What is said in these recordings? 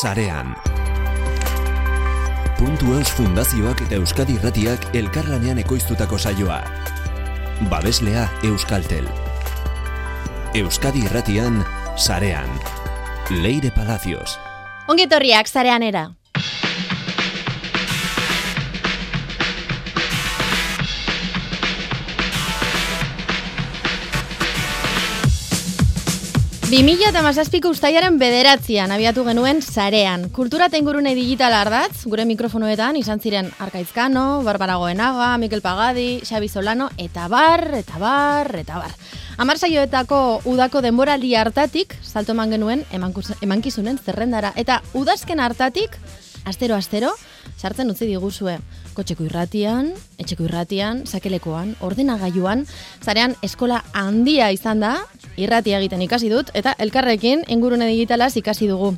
sarean. Puntu eus fundazioak eta Euskadi irratiak elkarlanean ekoiztutako saioa. Babeslea Euskaltel. Euskadi irratian, sarean. Leire Palacios. Ongetorriak, sareanera. 2000 eta mazazpiko ustaiaren bederatzean abiatu genuen sarean. Kultura eta ingurune digitala ardatz, gure mikrofonoetan izan ziren Arkaizkano, Barbara Goenaga, Mikel Pagadi, Xabi Solano, eta bar, eta bar, eta bar. Amar saioetako udako denboraldi hartatik, salto eman genuen emankizunen zerrendara. Eta udazken hartatik, astero-astero, sartzen utzi diguzue. Kotxeko irratian, etxeko irratian, sakelekoan, ordenagailuan, zarean eskola handia izan da, irratia egiten ikasi dut, eta elkarrekin ingurune digitalaz ikasi dugu.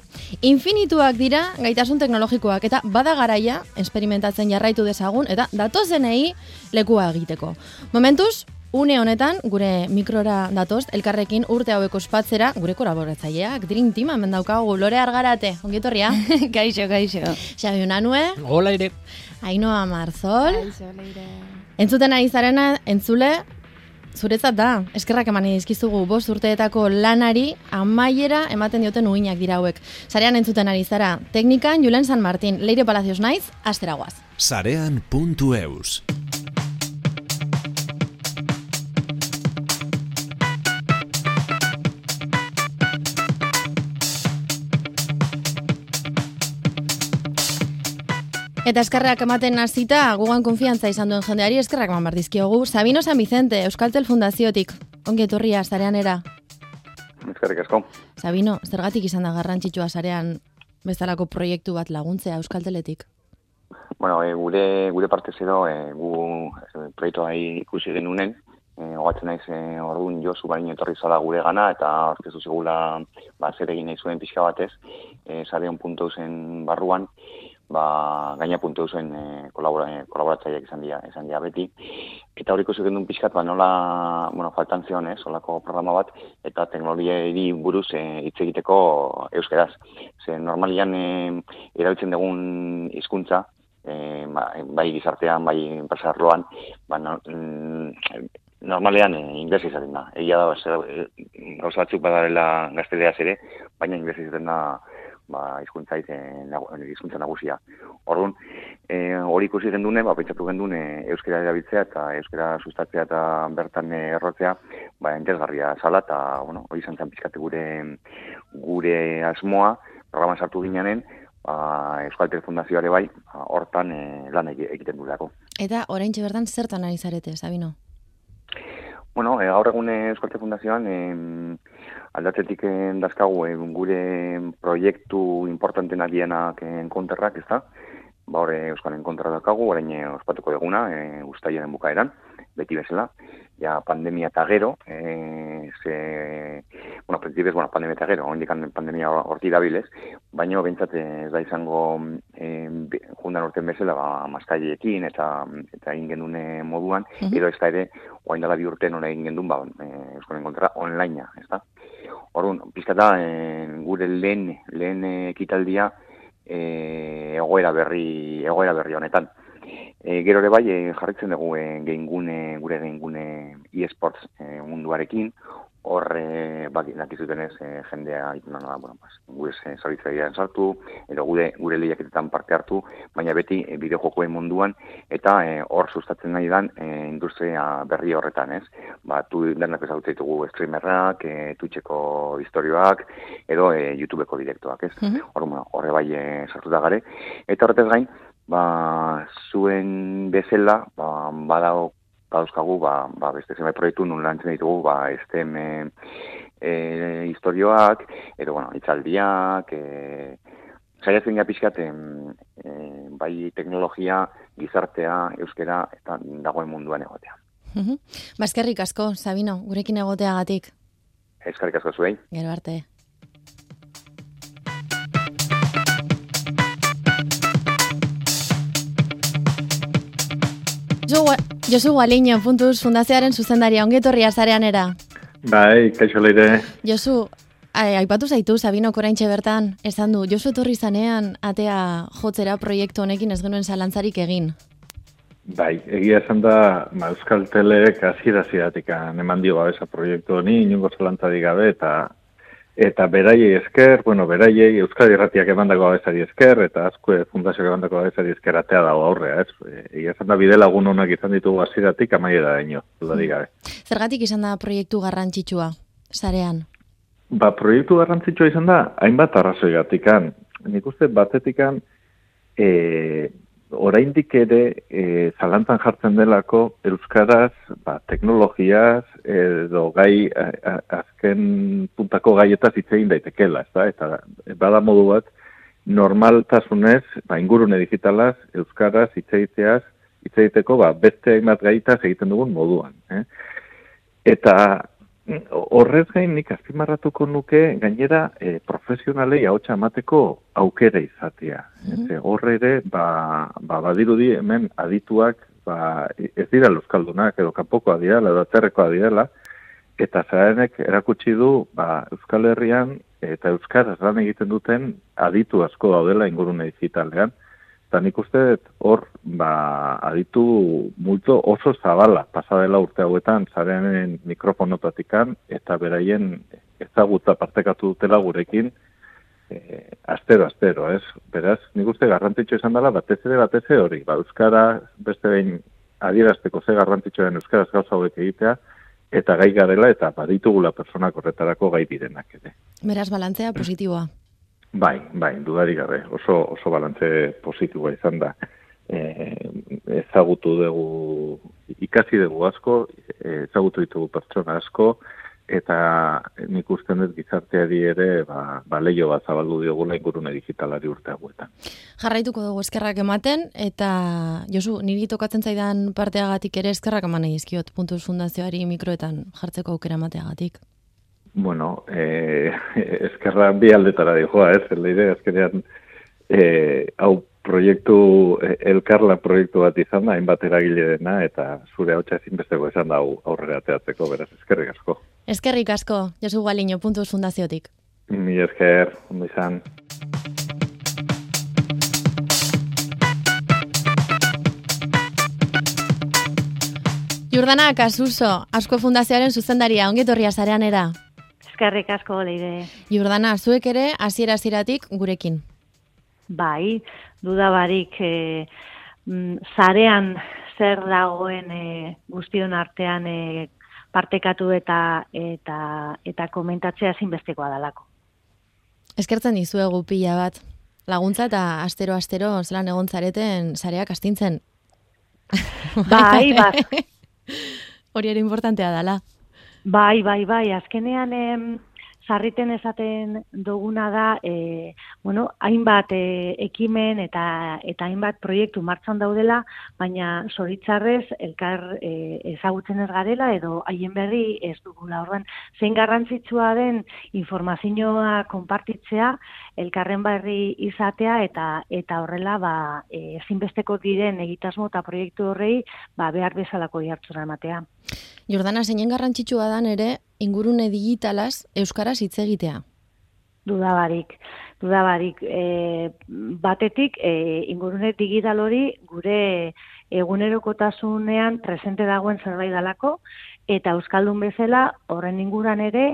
Infinituak dira gaitasun teknologikoak, eta bada garaia esperimentatzen jarraitu dezagun, eta datozenei lekua egiteko. Momentuz, Une honetan, gure mikrora datoz, elkarrekin urte hauek ospatzera, gure kolaboratzaileak, Dream Team hemen daukagu, Lore Argarate, ongietorria, Kaixo, kaixo. Xabi Unanue, Hola ere. Ainoa Marzol, Kaixo, leire. entzuten ari zarena, entzule, zuretzat da, eskerrak eman dizkizugu bost urteetako lanari amaiera ematen dioten uinak dira hauek. Zarean entzuten ari zara, teknikan Julen San Martin, Leire Palacios naiz, asteragoaz. Sarean.eus. Eta eskerrak ematen hasita gugan konfiantza izan duen jendeari eskerrak eman behar dizkiogu. Sabino San Vicente, Euskaltel Fundaziotik, ongi etorria zarean era. Ezkerrik asko. Sabino, zergatik izan da garrantzitsua zarean bezalako proiektu bat laguntzea Euskalteletik? Bueno, e, gure gure partez edo e, gu e, proiektua ikusi genunen, e, hogatzen naiz e, orduan Josu baino etorri zala gure gana eta aurkeztu zigula ba, zer egin nahi zuen pixka batez, e, sareon puntu zen barruan, ba, gaina puntu zen e, kolabora, e, kolaboratzaileak izan dira, izan dira beti. Eta hori ikusi genuen pixkat, ba, nola, bueno, faltan zion, ez, olako programa bat, eta teknologiari buruz e, hitz egiteko euskeraz. Ze normalian e, erabiltzen dugun hizkuntza, e, ba, bai gizartean, bai enpresarloan, ba, no, mm, normalean e, inglesa izaten da. Egia da, e, gauza batzuk badarela gazteleaz ere, baina inglesa izaten da ba, hizkuntza e, nagu, hizkuntza nagusia. Orduan, e, hori ikusi gendune, ba, pentsatu gendune euskera erabiltzea eta euskera sustatzea eta bertan e, errotzea, ba, entesgarria zala, eta, bueno, hori izan zen pizkate gure, gure asmoa, programa sartu gineanen, ba, Euskaltel Fundazioare bai, ba, hortan e, lan egi- egiten dudako. Eta oraintxe bertan zertan ari zarete, Sabino? Bueno, e, gaur egun Euskaltel Fundazioan em, aldatzetik dazkagu em, gure proiektu importantena dienak en konterrak, ez da? Ba, hori Euskalen kontra dakagu, orain e, ospatuko deguna, e, ustailaren bukaeran, beti bezala. Ja, pandemia eta gero, e, ze, bueno, prinsipioz, bueno, pandemia eta gero, ondikan pandemia horti dabilez, baina bentsat ez da izango e, jundan urten bezala, ba, maskaiekin eta, eta egin genune moduan, Mhm. edo ez da ere, oain dela bi urte nola egin gendun, ba, e, Euskalen kontra, onlinea, ez da? Orduan, pizka da, e, gure lehen, lehen ekitaldia e, egoera berri, egoera berri honetan. E, gero ere bai, e, jarritzen dugu e, geingune, gure geingune e-sports e, munduarekin, hor, e, bak, dakizutenez, e, jendea, no, no, bueno, pues, gure e, zoritzailean sartu, edo gure, gure lehiaketetan parte hartu, baina beti e, bideojokoen munduan, eta e, hor sustatzen nahi dan e, industria berri horretan, ez? Ba, tu denak ezagutzen ditugu streamerrak, e, Twitcheko historioak, edo e, YouTubeko direktoak, ez? Mhm. Hor, bueno, horre bai e, sartuta gare. Eta horretez gain, ba, zuen bezala, ba, badao, badauzkagu, ba, ba, beste zenbait proiektu nun lantzen ditugu, ba, estem e, e, historioak, edo, bueno, itzaldiak, e, saiatzen gara pixkat, em, e, bai teknologia, gizartea, euskera, eta dagoen munduan egotea. Baskerrik asko, Sabino, gurekin egoteagatik. Eskarrik asko zuei. Gero arte. Josu, Gua- Josu Gualiño, puntuz, fundazioaren zuzendaria, ongi etorria zarean era. Bai, kaixo leire. Josu, aipatu zaitu, Sabino Koraintxe bertan, esan du, Josu etorri zanean, atea jotzera proiektu honekin ez genuen zalantzarik egin. Bai, egia esan da, ma, Euskal Teleek azira ziratik eman dio babesa proiektu honi, inungo zalantzarik gabe, eta eta beraiei esker, bueno, beraiei Euskadi Irratiak emandako babesari esker, eta azkue fundazioak emandako babesari esker atea dago aurrea, ez? Egia esan da bide lagun honak izan ditugu aziratik amaiera daño, dudarik gabe. Zergatik izan da proiektu garrantzitsua, zarean? Ba, proiektu garrantzitsua izan da, hainbat arrazoi gatikan. Nik uste batetikan, e, oraindik ere e, zalantzan jartzen delako Euskaraz ba, teknologiaz edo gai azken puntako gaietaz hitzein daitekela, ez da? Eta bada modu bat, normaltasunez, ba, ingurune digitalaz, Euskaraz hitzeiteaz, hitzeiteko ba, beste hainbat gaitaz egiten dugun moduan. Eh? Eta Horrez gain nik azpimarratuko nuke gainera e, profesionalei ahotsa emateko aukera izatea. Mm Horre ere, ba, ba, badirudi hemen adituak ba, ez dira euskaldunak edo kanpoko adiela edo atzerreko adiela, eta zarenek erakutsi du ba, Euskal Herrian eta Euskaraz lan egiten duten aditu asko daudela ingurune digitalean, Eta nik uste hor, ba, aditu multo oso zabala pasadela urte hauetan, zaren mikrofonotatikan, eta beraien ezagutza partekatu dutela gurekin, e, astero, astero, ez? Beraz, nik uste garrantzitsu izan dela, batez ere, batez ere hori, ba, Euskara, beste behin, adierazteko ze garrantzitsua den Euskaraz gauza hauek egitea, eta gai garela, eta baditugula personak horretarako gai direnak, ere. Beraz, balantzea positiboa. Bai, bai, dudarik gabe, oso, oso balantze positiboa izan da. E, ezagutu dugu, ikasi dugu asko, ezagutu ditugu pertsona asko, eta nik usten dut gizarteari ere ba, ba leio bat zabaldu diogula ingurune digitalari urte hauetan. Jarraituko dugu eskerrak ematen, eta Josu, niri tokatzen zaidan parteagatik ere eskerrak eman egizkiot, puntuz fundazioari mikroetan jartzeko aukera emateagatik bueno, eh, eskerra bi aldetara dijoa, ez, el leire, azkenean, eh, hau proiektu, eh, elkarla proiektu bat izan da, hainbat eragile dena, eta zure hau ezinbesteko izan da aurrera teatzeko, beraz, eskerrik asko. Eskerrik asko, Josu Galiño, puntuz fundaziotik. Mi esker, ondo izan. Jordana Kasuso, Asko Fundazioaren zuzendaria, ongetorria zarean era? Eskerrik asko leire. Jordana, zuek ere hasiera hasieratik gurekin. Bai, duda barik e, zarean zer dagoen e, guztion artean e, partekatu eta eta eta komentatzea zinbestekoa dalako. Eskertzen dizuegu pila bat. Laguntza eta astero astero zelan egon zareten zareak astintzen. Bai, bai. Hori ere importantea dala. Bai, bai, bai, azkenean em, sarriten esaten duguna da, e, bueno, hainbat e, ekimen eta eta hainbat proiektu martxan daudela, baina soritzarrez elkar e, ezagutzen ez garela edo haien berri ez dugula. Orduan, zein garrantzitsua den informazioa konpartitzea, elkarren berri izatea eta eta horrela ba e, ezinbesteko diren egitasmo eta proiektu horrei ba behar bezalako jartzura ematea. Jordana, zeinen garrantzitsua dan ere, ingurune digitalaz Euskaraz hitz egitea? Dudabarik, dudabarik. E, batetik, e, ingurune digital hori gure egunerokotasunean presente dagoen zerbait dalako, eta Euskaldun bezala horren inguran ere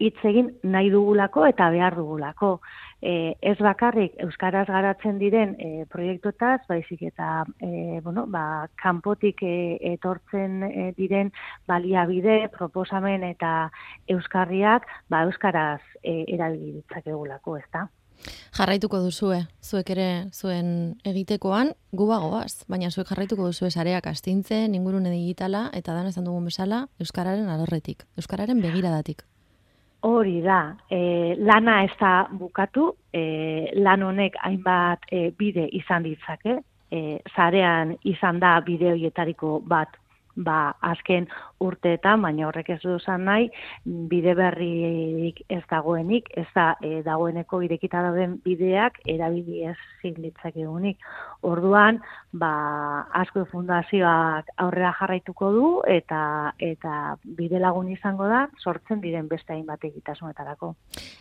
hitz egin nahi dugulako eta behar dugulako e, ez bakarrik euskaraz garatzen diren e, proiektuetaz, baizik eta e, bueno, ba, kanpotik e, etortzen e, diren baliabide, proposamen eta euskarriak ba, euskaraz e, eralgi egulako, ez da? Jarraituko duzue, zuek ere zuen egitekoan, gubagoaz, baina zuek jarraituko duzue sareak astintzen, ingurune digitala, eta dan esan dugun bezala, Euskararen alorretik, Euskararen begiradatik. Hori da, e, lana ez da bukatu, e, lan honek hainbat e, bide izan ditzake, e, zarean izan da bide horietariko bat ba, azken urteetan, baina horrek ez du zan nahi, bide berriik ez dagoenik, ez da e, dagoeneko irekita dauden bideak erabili ez zilitzak egunik. Orduan, ba, asko fundazioak aurrera jarraituko du eta eta bide lagun izango da sortzen diren beste hainbat egitasunetarako.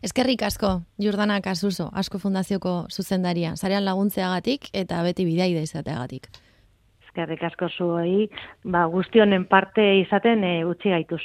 Eskerrik asko, Jordana Kasuso, asko fundazioko zuzendaria, zarean laguntzeagatik eta beti bidaide izateagatik eskerrik asko zuei, ba, guztionen parte izaten e, utzi gaitu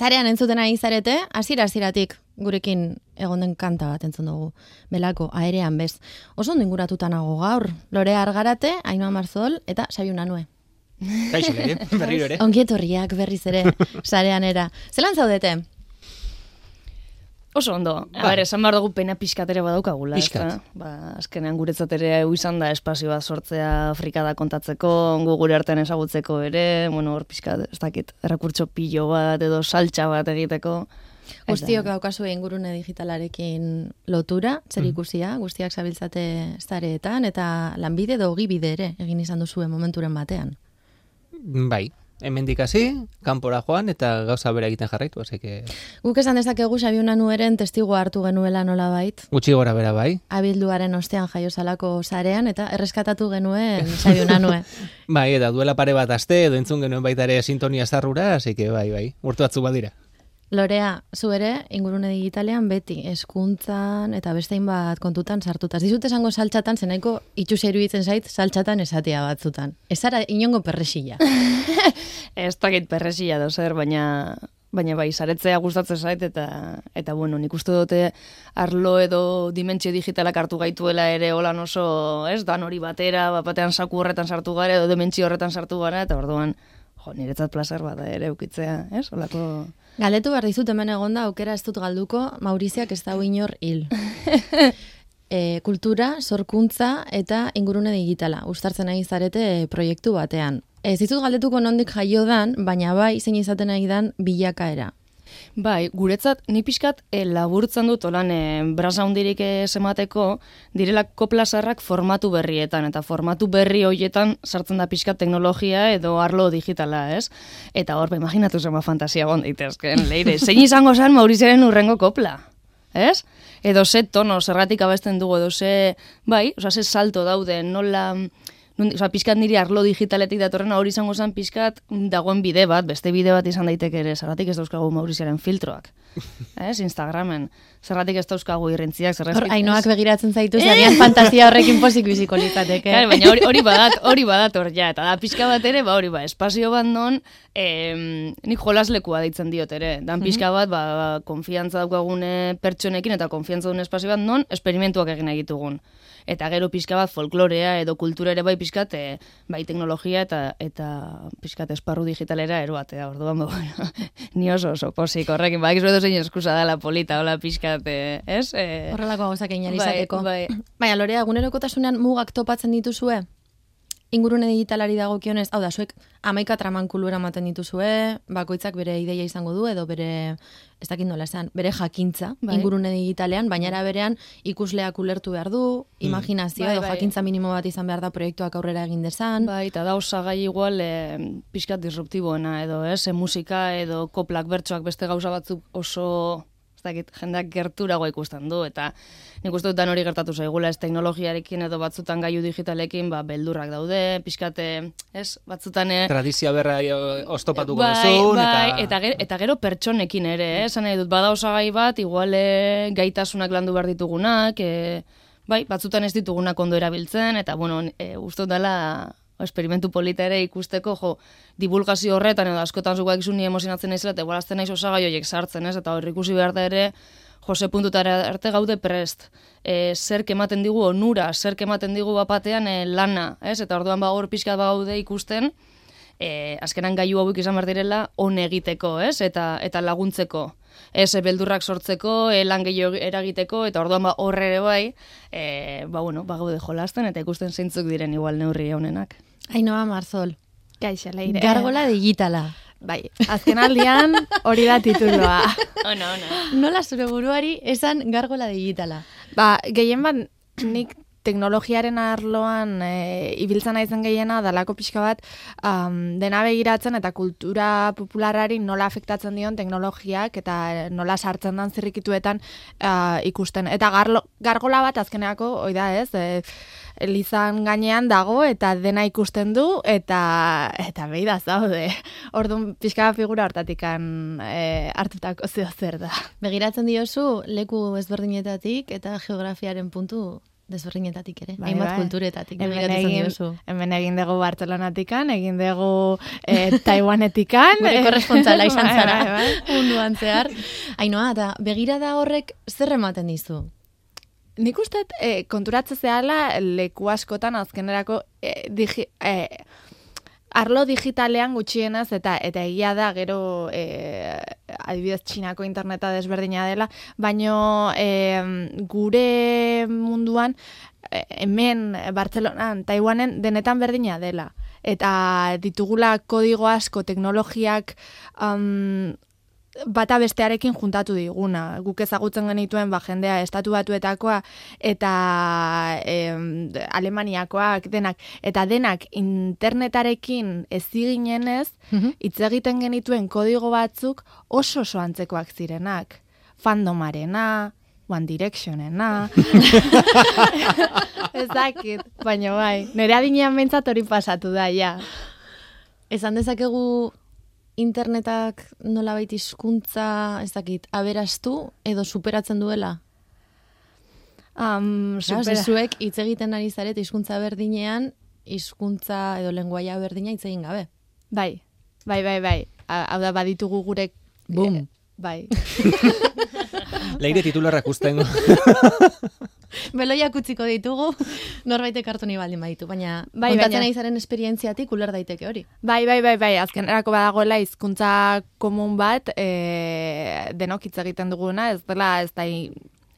Zarean entzuten ari zarete, hasiera hasieratik gurekin egon den kanta bat entzun dugu. Belako, aerean bez. Oso ondo inguratuta nago gaur. Lore Argarate, Ainoa Marzol eta Xabi Unanue. Kaixo, berriro ere. Ongietorriak berriz ere, sarean era. Zelan zaudete? Oso ondo. Ba. Ber, esan behar dugu pena pixkat ere badaukagula. Pixkat. Ba, azkenean guretzat ere izan da espazioa sortzea Afrikada kontatzeko, gu gure artean ezagutzeko ere, bueno, hor pixkat, ez dakit, errakurtso pilo bat edo saltxa bat egiteko. Guztiok daukazu ingurune digitalarekin lotura, zer mm. ikusia, guztiak zabiltzate zareetan, eta lanbide edo bide ere egin izan duzue momenturen batean. Bai, hemendik hasi, kanpora joan eta gauza bera egiten jarraitu, hasi que... Guk esan dezakegu Xabiuna nueren testigo hartu genuela nola bait. Gutxi gora bera bai. Abilduaren ostean jaiozalako zarean eta erreskatatu genuen Xabiuna nue. bai, eta duela pare bat aste edo entzun genuen baita ere sintonia zarrura, hasi que bai, bai, urtu atzu badira. Lorea, zu ere, ingurune digitalean beti, eskuntzan eta bestein bat kontutan sartuta. Dizut esango saltxatan, zenaiko itxusia iruditzen zait, saltxatan esatea batzutan. Ez ara inongo perresila. ez dakit perresila da zer, baina baina bai, saretzea gustatzen zait, eta, eta bueno, nik uste dute arlo edo dimentsio digitalak hartu gaituela ere holan oso, ez, dan hori batera, batean saku horretan sartu gara, edo dimentsio horretan sartu gara, eta orduan, jo, niretzat placer bada ere ukitzea, ez, holako... Galetu behar dizut hemen egonda, aukera ez dut galduko, Mauriziak ez da inor hil. e, kultura, sorkuntza eta ingurune digitala. Uztartzen nahi zarete proiektu batean. Ez dizut galdetuko nondik jaio dan, baina bai zein izaten nahi dan bilakaera. Bai, guretzat, ni pixkat e, laburtzen dut, olan, e, brasa hundirik emateko, direla koplasarrak formatu berrietan, eta formatu berri hoietan sartzen da pixkat teknologia edo arlo digitala, ez? Eta hor, ba, imaginatu zema fantasia gond daitezken, leire, zein izango zen Mauriziaren urrengo kopla, ez? Edo ze tono, zerratik abesten dugu, edo ze, bai, oza, ze salto daude, nola oza, pizkat niri arlo digitaletik datorren hori izango zen pizkat dagoen bide bat, beste bide bat izan daiteke ere, zerratik ez dauzkagu Mauriziaren filtroak. ez, Instagramen. Zerratik ez dauzkagu irrentziak, zerratik... Hor, ainoak begiratzen zaitu, zarian fantasia horrekin pozik biziko litzateke. baina hori, hori badat, hori badat hor ja, eta da pizka bat ere, ba hori ba, espazio bat non, eh, nik jolaslekua deitzen diot ere. Dan pizka bat, ba, konfiantza daukagune pertsonekin eta konfiantza duen espazio bat non, esperimentuak egin egitugun eta gero pixka bat folklorea edo kultura ere bai pixkat, e, bai teknologia eta eta pixkat esparru digitalera eroatea, orduan, bueno, ni oso oso posik horrekin, bai, edo zein eskusa dela polita, hola pixkat, ez? E, Horrelako gauzak egin bai, bai. Baina, lorea, egunerokotasunean mugak topatzen dituzue? ingurune digitalari dagokionez, hau da, zuek amaika tramankulu eramaten dituzue, bakoitzak bere ideia izango du, edo bere, ez dakit nola esan, bere jakintza bai. ingurune digitalean, baina era berean ikusleak ulertu behar du, mm. imaginazio bai, edo bai. jakintza minimo bat izan behar da proiektuak aurrera egin dezan. Bai, eta da osagai igual e, pixkat disruptiboena edo, ez, e, musika edo koplak bertsoak beste gauza batzuk oso ez dakit, jendeak gerturago ikusten du, eta nik uste dutan hori gertatu zaigula, ez teknologiarekin edo batzutan gaiu digitalekin, ba, beldurrak daude, pixkate, ez, batzutan... Eh, Tradizia berra ostopatuko bai, bai, eta... Eta, gero, eta gero pertsonekin ere, eh, esan nahi dut, bada osagai bat, iguale gaitasunak landu behar ditugunak, e, bai, batzutan ez ditugunak ondo erabiltzen, eta, bueno, e, uste dela esperimentu polita ere ikusteko, jo, divulgazio horretan edo askotan zuko egizu ni emozionatzen naizela eta igualazten naiz osagai horiek sartzen, ez? Eta hor ikusi behar da ere, Jose puntutara arte gaude prest. E, zer ematen digu onura, zer ematen digu bapatean e, lana, ez? Eta orduan ba hor pixkat gaude ikusten, e, azkenan gaiu hauek izan behar direla on egiteko, ez? Eta, eta laguntzeko. Ez beldurrak sortzeko, e, lan gehiago eragiteko, eta orduan ba horre ere bai, e, ba bueno, ba gaude jolasten, eta ikusten zeintzuk diren igual neurri honenak. Ainoa Marzol. Gaixo, leire. Gargola digitala. Bai, azken aldian hori da tituloa. Ona, ona. Nola zure buruari esan gargola digitala? Ba, gehien bat nik teknologiaren arloan e, ibiltzen naizen gehiena dalako pixka bat um, dena begiratzen eta kultura popularari nola afektatzen dion teknologiak eta nola sartzen dan zirrikituetan uh, ikusten. Eta gargola bat azkeneako, oida ez, e, Elizan gainean dago eta dena ikusten du eta eta behi da zaude. Orduan pixka figura hortatikan e, hartutako zeo zer da. Begiratzen diozu leku ezberdinetatik eta geografiaren puntu desberdinetatik ere, bai, hainbat bai. kulturetatik. Hemen egin, hemen egin dugu Bartolonatikan, egin dugu e, Taiwanetikan. Gure korrespontzala izan bai, zara, bai, bai. unduan zehar. Ainoa, eta begirada horrek zer ematen dizu? Nik uste e, konturatze zehala leku askotan azkenerako e, digi, e, arlo digitalean gutxienez eta eta egia da gero e, adibidez txinako interneta desberdina dela, baino e, gure munduan hemen Bartzelonan, Taiwanen denetan berdina dela. Eta ditugula kodigo asko teknologiak um, bata bestearekin juntatu diguna. Guk ezagutzen genituen ba, jendea estatu batuetakoa eta em, Alemaniakoak denak. Eta denak internetarekin ez ziginenez, Mhm. hitz egiten genituen kodigo batzuk oso oso antzekoak zirenak. Fandomarena, One Directionena. ez dakit, baina bai. Nere adinean behintzat hori pasatu da, ja. Esan dezakegu internetak nolabait hizkuntza, ez dakit, aberastu edo superatzen duela? Um, supera- zuek hitz egiten ari zaret hizkuntza berdinean, hizkuntza edo lenguaia berdina hitz egin gabe. Bai, bai, bai, bai. Ha- Hau da, baditugu gure... Bum. Bai. Leire titularrak ustengo. Beloiak utziko ditugu, norbaitek hartu nahi baldin baditu, baina Bai, kontatzen baina- ari zaren esperientziatik uler daiteke hori. Bai, bai, bai, bai, azkenerako badagoela hizkuntza komun bat, e, denok hitz egiten duguna, ez dela, ez da,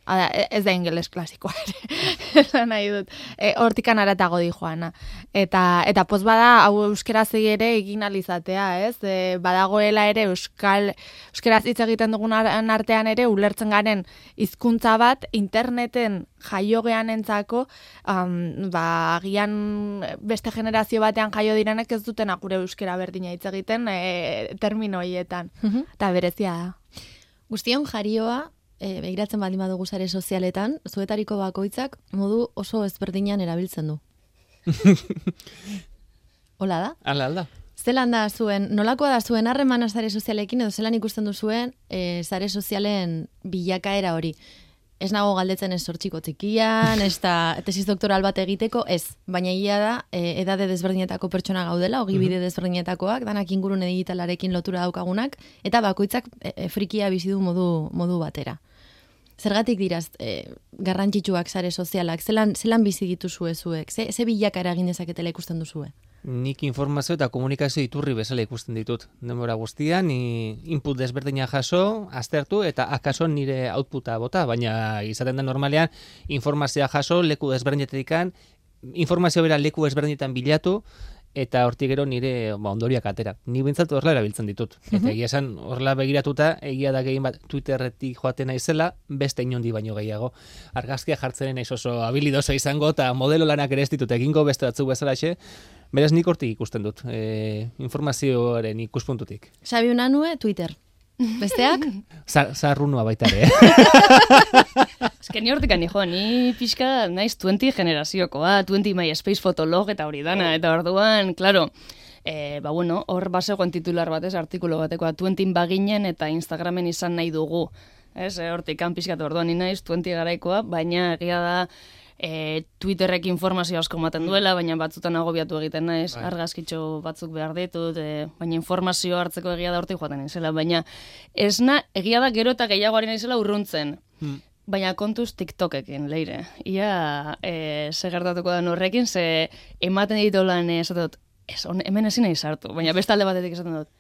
i- Ada, ez da ingeles klasikoa ere, nahi dut. E, hortikan aratago di joana. Eta, eta poz bada, hau euskeraz ere egin alizatea, ez? E, badagoela ere euskal, euskeraz hitz egiten dugun ar- artean ere, ulertzen garen hizkuntza bat, interneten jaio gean entzako, um, ba, agian beste generazio batean jaio direnek ez duten gure euskera berdina hitz egiten e, termino hoietan. Eta berezia da. Guztion jarioa, e, begiratzen baldin badugu sare sozialetan, zuetariko bakoitzak modu oso ezberdinan erabiltzen du. Hola da? Ala, alda. Zelan da zuen, nolakoa da zuen harremana sare sozialekin edo zelan ikusten du zuen e, sare sozialen bilakaera hori? Ez nago galdetzen ez sortxiko txikian, ez da tesis doktoral bat egiteko, ez. Baina ia da, e, edade desberdinetako pertsona gaudela, ogi bide desberdinetakoak, danak ingurune digitalarekin lotura daukagunak, eta bakoitzak e, e, frikia bizi du modu, modu batera. Zergatik diraz, e, garrantzitsuak sare sozialak, zelan, zelan bizi dituzue zuek, ze, ze bilakaera egin dezaketela ikusten duzue? Nik informazio eta komunikazio iturri bezala ikusten ditut. Denbora guztian, ni input desberdina jaso, aztertu, eta akaso nire outputa bota, baina izaten da normalean, informazioa jaso, leku desberdinetetikan, informazio bera leku desberdinetan bilatu, eta hortik gero nire ba, ondoriak atera. Ni bintzat horrela erabiltzen ditut. Eta egia esan, horrela begiratuta, egia da gehien bat Twitterretik joaten naizela, beste inondi baino gehiago. Argazkia jartzen naiz oso habilidosa izango, eta modelo lanak ere ez ditut egingo beste batzuk bezalaxe, Beraz nik hortik ikusten dut, e, informazioaren ikuspuntutik. Xabi Unanue, Twitter. Besteak? Zar, zarrunua baita ere. Ez que ni hortik ani jo, ni pixka naiz 20 generaziokoa, 20 MySpace fotolog eta hori dana, eta orduan, claro, e, ba bueno, hor basegoen titular batez, artikulo batekoa, 20 baginen eta Instagramen izan nahi dugu. Ez, e, hortik kan pixkat orduan ni naiz 20 garaikoa, baina egia da, e, Twitterrek informazio asko ematen duela, baina batzutan agobiatu egiten naiz, argazkitxo batzuk behar ditut, e, baina informazio hartzeko egia da hortik joaten naizela, baina esna egia da gero eta gehiago ari naizela urruntzen. Baina kontuz TikTokekin, leire. Ia, e, ze gertatuko da horrekin, ze ematen ditu lan eh, esaten dut, ez, on, hemen ezin nahi sartu, baina beste alde batetik esaten dut,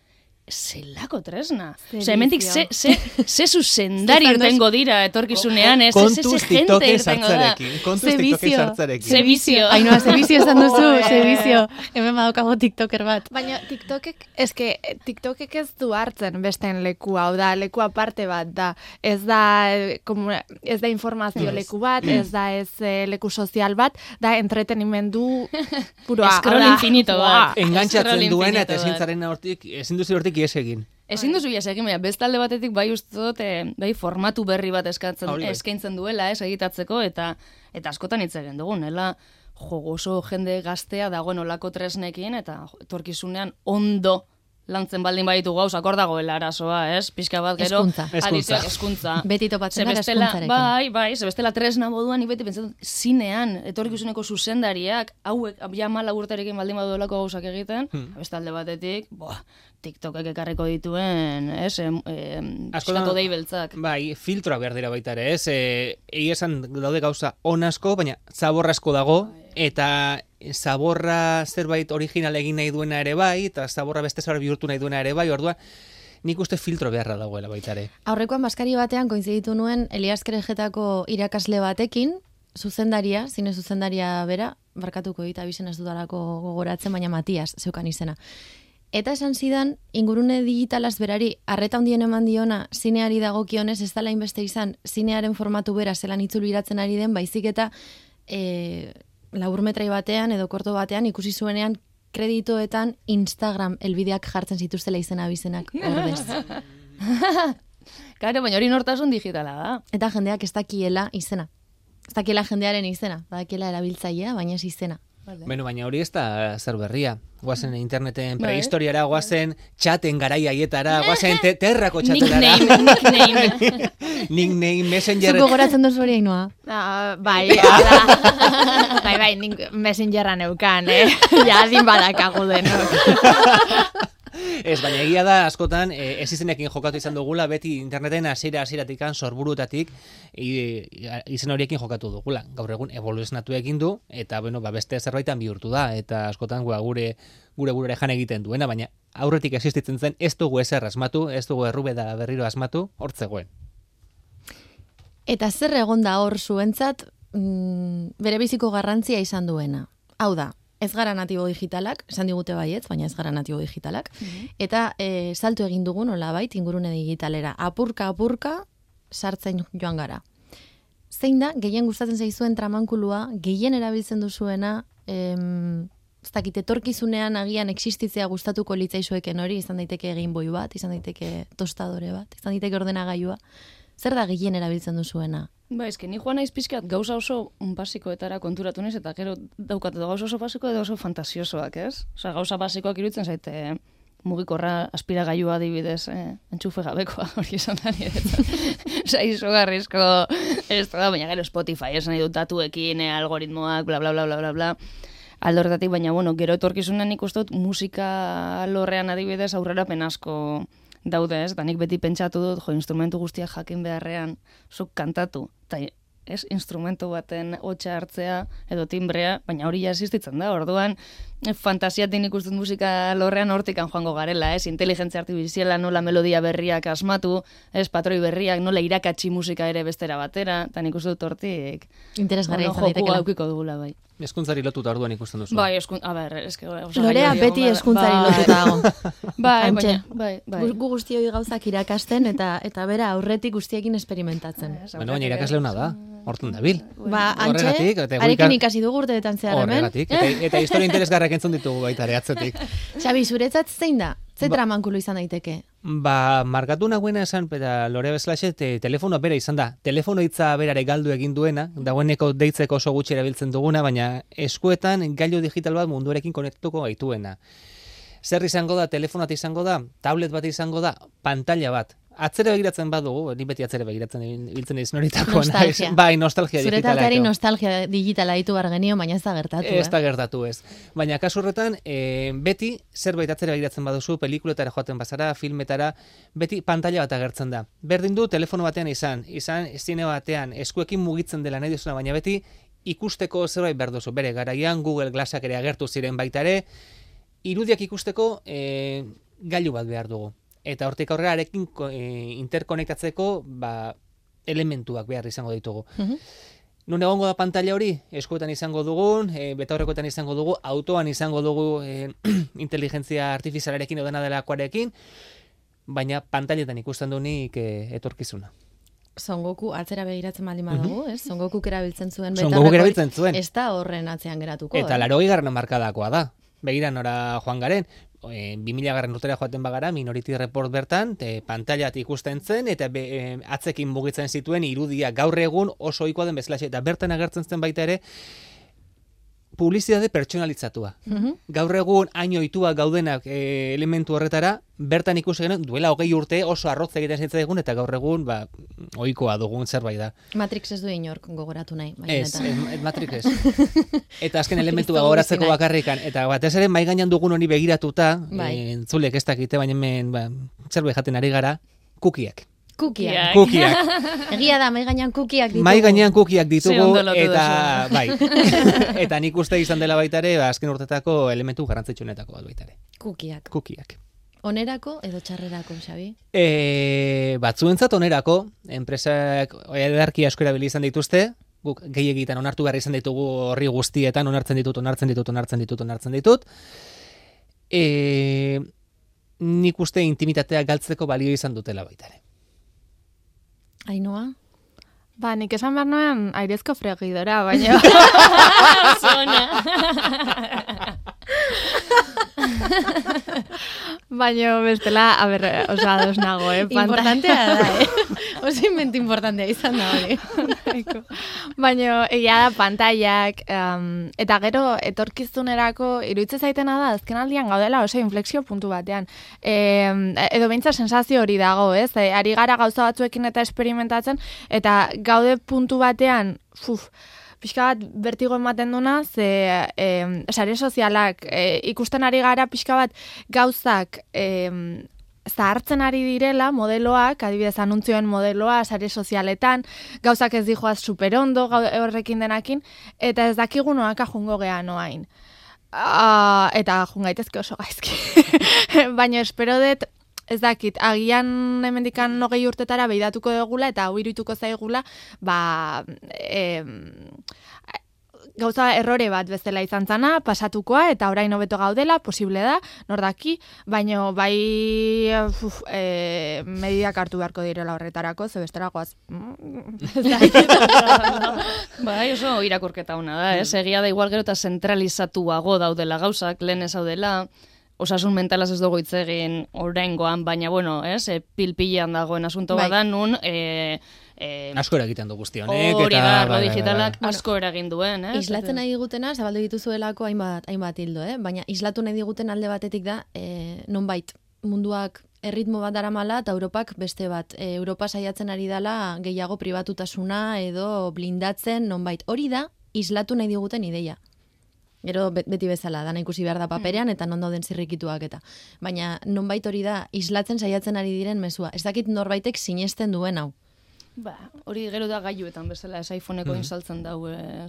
zelako tresna. Osea, hementik ze, ze, ze zuzendari irtengo dira etorkizunean, ez, Kontuz da. sartzarekin. Kontuz bizio. sartzarekin. Ze bizio. Ainoa, ze bizio esan duzu, ze bizio. Hemen badaukago tiktoker bat. Baina TikTokek, eske, TikTokek ez du hartzen besteen leku hau da, leku aparte bat da. Ez da, eh, komu- ez da informazio leku bat, ez da ez eh, leku sozial bat, da entretenimendu puroa. Da, infinito bat. Engantzatzen infinito eta bat. ezin zaren hortik, ezin duzu hortik ies egin. Ezin duzu iaz egin, baina beste alde batetik bai uste dut, eh, bai formatu berri bat eskatzen, bai. eskaintzen duela, ez egitatzeko, eta eta askotan hitz egin dugu, nela jo, oso jende gaztea dagoen olako tresnekin, eta jo, etorkizunean ondo lantzen baldin baditu gauzak hor dagoela arazoa, ez? Pixka bat gero... Hezkuntza. Alicia, hezkuntza. Beti topatzen Ze gara hezkuntzarekin. Bai, bai, ze bestela tresna moduan ni beti pentsatzen dut, zinean, etorkizuneko zuzendariak, hauek ja mala urterekin baldin baduelako gauzak egiten, Hmm. beste alde batetik, boa, TikTokek ekarriko dituen, ez, Askotan- eskatu dei beltzak. Bai, filtroa behar dira baita ere, ez? E, egia esan daude gauza on asko, baina zaborra asko dago, eta zaborra zerbait original egin nahi duena ere bai, eta zaborra beste zerbait bihurtu nahi duena ere bai, orduan, nik uste filtro beharra dagoela baita ere. Aurrekoan baskari batean koinziditu nuen Elias Kerejetako irakasle batekin, zuzendaria, zine zuzendaria bera, barkatuko dit abizen ez dudalako gogoratzen, baina Matias zeukan izena. Eta esan zidan, ingurune digitalaz berari, arreta handien eman diona, zineari dagokionez ez dela inbeste izan, zinearen formatu bera zelan itzulu iratzen ari den, baizik eta e, laburmetrai batean edo korto batean ikusi zuenean kreditoetan Instagram elbideak jartzen zituztela izena bizenak ordez. Karo, baina hori nortasun digitala da. Eta jendeak ez dakiela izena. Ez dakiela jendearen izena, badakiela erabiltzailea, baina ez izena. Beno, baina hori ez da zer berria. Guazen interneten Bai. prehistoriara, guazen txaten garai haietara, guazen te terrako txatetara. Nickname, nickname. Nickname, messenger. Zuko goratzen duzu hori hainoa. Ah, bai, hala. bai, bai, nik messengerra neukan, eh? ja, adin badakagu denok. Ez, baina egia da askotan e, ez izenekin jokatu izan dugula, beti interneten hasiera hasieratik sorburutatik i, izen horiekin jokatu dugula. Gaur egun evoluzionatu egin du eta bueno, ba beste zerbaitan bihurtu da eta askotan gua, gure gure burure jan egiten duena, baina aurretik existitzen zen ez dugu ezer asmatu, ez dugu errube da berriro asmatu, hortzegoen. Eta zer egon da hor zuentzat mm, bere biziko garrantzia izan duena. Hau da, ez gara natibo digitalak, esan digute baietz, baina ez gara natibo digitalak, eta e, saltu egin dugun bait ingurune digitalera. Apurka, apurka, sartzen joan gara. Zein da, gehien gustatzen zaizuen tramankulua, gehien erabiltzen duzuena, em, ez dakit, etorkizunean agian existitzea gustatuko litzaizueken hori, izan daiteke egin boi bat, izan daiteke tostadore bat, izan daiteke ordenagailua. Zer da gehien erabiltzen duzuena? Ba, eske ni joan naiz pixkat gauza oso basikoetara konturatu naiz, eta gero daukat edo gauza oso basiko edo oso fantasiosoak, ez? Osa, gauza basikoak iruditzen zaite eh, mugikorra aspiragailua adibidez, eh, entxufe gabekoa hori esan da. Osa, izugarrizko, ez da, baina gero Spotify, esan nahi dut datuekin, eh, algoritmoak, bla, bla, bla, bla, bla, bla. Aldo horretatik, baina, bueno, gero uste dut musika lorrean adibidez aurrera asko daude, ez? Da nik beti pentsatu dut, jo, instrumentu guztiak jakin beharrean, zuk kantatu, eta ez, instrumentu baten hotxa hartzea edo timbrea, baina hori ja existitzen da, orduan fantasiatik ikusten musika lorrean hortikan joango garela, ez, inteligentzia artifiziala nola melodia berriak asmatu, ez, patroi berriak nola irakatsi musika ere bestera batera, eta nik uste dut hortik Interesgarria ono, izan jokua daitekela. aukiko dugula, bai. Eskuntzari lotuta orduan ikusten duzu. Bai, eskun, a ber, eske, Lorea beti eskuntzari bai, lotuta dago. Bai, Antxe. baina, bai, bai. Gu, gu guztioi gauzak irakasten eta eta bera aurretik guztiekin esperimentatzen. Bueno, baina irakasleuna da, hortun dabil. Ba, antxe, Horregatik, eta arekin ika- ikasi dugu urteetan zehar hemen. Horregatik, eta, eta historia interesgarrak entzun ditugu baita ere atzetik. Xabi, zuretzat zein da? Ze Ba- tramankulu izan daiteke? Ba, markatu nagoena esan, eta lore bezalaxe, te, telefono bera izan da. Telefono hitza berare galdu egin duena, dagoeneko deitzeko oso gutxi erabiltzen duguna, baina eskuetan gailu digital bat munduarekin konektatuko gaituena. Zer izango da, telefonat izango da, tablet bat izango da, pantalla bat. Atzere begiratzen badugu, ni beti atzere begiratzen ibiltzen naiz noritako. Nostalgia. naiz. Bai, nostalgia Zure digitala. eko. nostalgia digitala ditu behar genio, baina ez da gertatu. Ez da eh? gertatu ez. Baina kasu horretan, e, beti zerbait atzera begiratzen baduzu, pelikuletara joaten bazara, filmetara, beti pantalla bat agertzen da. Berdin du telefono batean izan, izan zine batean, eskuekin mugitzen dela nahi duzuna, baina beti ikusteko zerbait behar duzu. Bere, garaian Google Glassak ere agertu ziren baita ere, irudiak ikusteko e, gailu bat behar dugu. Eta hortik aurrera arekin ko- e, interkonektatzeko ba, elementuak behar izango ditugu. Mhm. Nun egongo da pantalla hori, eskuetan izango dugun, e, betaurrekoetan izango dugu, autoan izango dugu e, inteligentzia artifizialarekin edo dena delakoarekin, baina pantailetan ikusten du nik e, etorkizuna. Son Goku atzera begiratzen baldin badugu, ez? Son Gokuk erabiltzen zuen. Son betaurreko Gokuk hori erabiltzen zuen. Ez da horren atzean geratuko. Eta eh? laro garren markadakoa da. Begira nora joan garen, e, 2000 garren urtera joaten bagara, Minority Report bertan, te, pantailat ikusten zen, eta be, e, atzekin mugitzen zituen irudia gaur egun oso ohikoa den bezalaxe, eta bertan agertzen zen baita ere, publizitate pertsonalitzatua. Mhm. Gaur egun hain ohitua gaudenak e, elementu horretara, bertan ikusi genuen duela hogei urte oso arrotz egiten zitzaigun eta gaur egun ba ohikoa dugun zerbait da. Matrix ez du inork gogoratu nahi. Ez, ez, Matrix ez. Eta azken elementu Kristo gogoratzeko bakarrikan eta batez ere mai gainean dugun honi begiratuta, Bai. eh, entzulek ez dakite baina hemen ba, zerbait jaten ari gara, kukiak. Kukiak. Kukiak. Egia da, mai gainean kukiak ditugu. Mai gainean kukiak ditugu eta bai. eta nik uste izan dela baita ere, ba, azken urtetako elementu garrantzitsuenetako bat baita ere. Kukiak. Kukiak. Onerako edo txarrerako, Xabi? E, batzuentzat onerako, enpresak edarki asko erabili izan dituzte, guk gehiegitan onartu behar izan ditugu horri guztietan, onartzen ditut, onartzen ditut, onartzen ditut, onartzen ditut. E, nik uste intimitatea galtzeko balio izan dutela baita ere. Ainoa? Ba, nik esan behar nuen airezko fregidora, baina... Baina bestela, a ber, osa, dos nago, eh? Importantea da, eh? Oso invento importantea izan da hori. Baina egia da pantaiak, um, eta gero etorkizunerako iruditze zaitena da, azken aldian gaudela oso inflexio puntu batean. E, edo beintza sensazio hori dago, ez? E, ari gara gauza batzuekin eta esperimentatzen, eta gaude puntu batean, fuf, pixka bat bertigo ematen duna, ze e, sare sozialak e, ikusten ari gara pixka bat gauzak e, zahartzen ari direla modeloak, adibidez anuntzioen modeloa, sare sozialetan, gauzak ez dijoaz superondo horrekin denakin, eta ez dakigu noak ajungo geha noain. Uh, eta jungaitezke oso gaizki. Baina espero dut ez dakit, agian hemendikan nogei urtetara behidatuko dugula eta hau iruituko zaigula, ba, e, gauza errore bat bezala izan zana, pasatukoa eta orain hobeto gaudela, posible da, nordaki, baino bai uf, e, medidak hartu beharko direla horretarako, ze besteragoaz. bai, oso irakurketa ona da, eh? egia da igual gero eta zentralizatuago daudela gauzak, lehen ez daudela, osasun mentalaz ez dugu hitz egin oraingoan, baina bueno, ez, e, pilpilean dagoen asunto bai. badan nun, e, e, asko eragiten du guzti honek hori da, bai, bai, digitalak bai, asko eragin duen, eh? Islatzen nahi digutena, zabaldu dituzuelako hainbat, hainbat hildo, eh? baina islatu nahi diguten alde batetik da, e, nonbait, munduak erritmo bat daramala eta Europak beste bat. E, Europa saiatzen ari dala gehiago pribatutasuna edo blindatzen nonbait. Hori da, islatu nahi diguten ideia. Gero beti bezala, dana ikusi behar da paperean eta non dauden zirrikituak eta. Baina nonbait hori da, islatzen saiatzen ari diren mezua. Ez dakit norbaitek sinesten duen hau. Ba, hori gero da gaiuetan bezala, ez iPhoneko mm insaltzen dau e,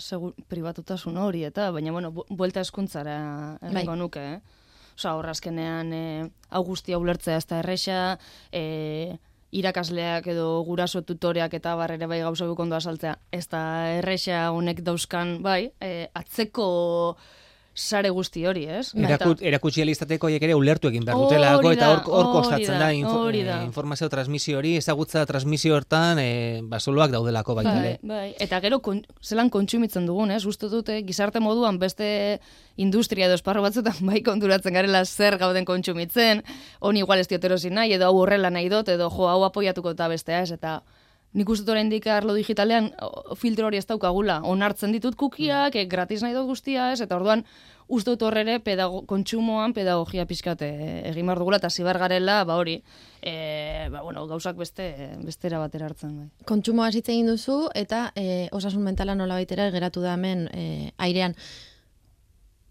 pribatutasun hori eta, baina, bueno, buelta eskuntzara bai. nuke, eh? Osa, horrazkenean, e, augustia ulertzea ez da erresa, e, irakasleak edo guraso tutoreak eta barrere bai gauza ondo azaltzea. Ez da erresa honek dauzkan, bai, e, atzeko sare guzti hori, ez? Erakut, erakutsi alizateko ere ulertu egin behar dutelako, eta hor, hor kostatzen da, info, eh, informazio transmisio hori, ezagutza transmisio hortan, e, basoloak daudelako baita bai, bai. Eta gero, kon, zelan kontsumitzen dugun, ez? Uste dute, gizarte moduan beste industria edo esparro batzutan bai konturatzen garela zer gauden kontsumitzen, honi igual ez dioterosin nahi, edo hau horrela nahi dut, edo jo, hau apoiatuko eta bestea, ez? Eta nik uste oraindik arlo digitalean filtro hori ez daukagula. Onartzen ditut kukiak, mm. gratis nahi dut guztia, ez? Eta orduan uste dut horrere pedago, kontsumoan pedagogia pizkate egin behar dugula eta zibar garela, ba hori, e, ba, bueno, gauzak beste bestera batera hartzen. Bai. Kontsumoa hitz egin duzu eta e, osasun mentala nola baitera geratu da hemen e, airean.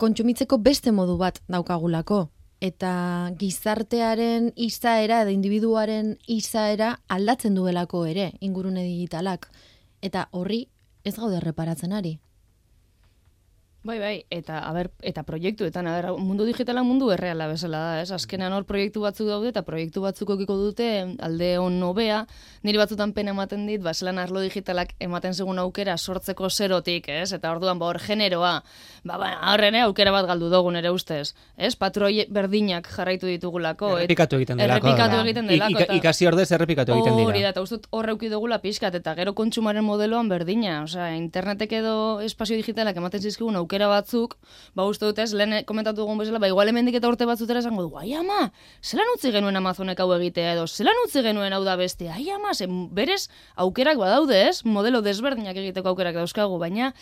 Kontsumitzeko beste modu bat daukagulako eta gizartearen izaera edo individuaren izaera aldatzen duelako ere ingurune digitalak eta horri ez gaude reparatzen ari. Bai, bai, eta, a ber, eta proiektuetan, a ber, mundu digitala mundu erreala bezala da, ez? Azkenean hor proiektu batzuk daude, eta proiektu batzuk okiko dute alde on nobea, niri batzutan pena ematen dit, baselan arlo digitalak ematen segun aukera sortzeko zerotik, ez? Eta orduan, ba, hor generoa, ba, ba, horrene aukera bat galdu dugun ere ustez, ez? Patroi berdinak jarraitu ditugulako. Errepikatu egiten delako. Errepikatu egiten delako. Eta, ikasi ordez errepikatu egiten dira. Hori da, eta ustut horreuki dugula pixkat, eta gero kontsumaren modeloan berdina, osea, internetek edo espazio digitalak ematen zizkigun aukera batzuk, ba uste dut ez, lehen komentatu dugun bezala, ba igual hemendik eta urte batzutera esango du, ai ama, zelan utzi genuen Amazonek hau egitea edo, zelan utzi genuen hau da beste, ai ama, zen berez aukerak badaude ez, modelo desberdinak egiteko aukerak dauzkagu, baina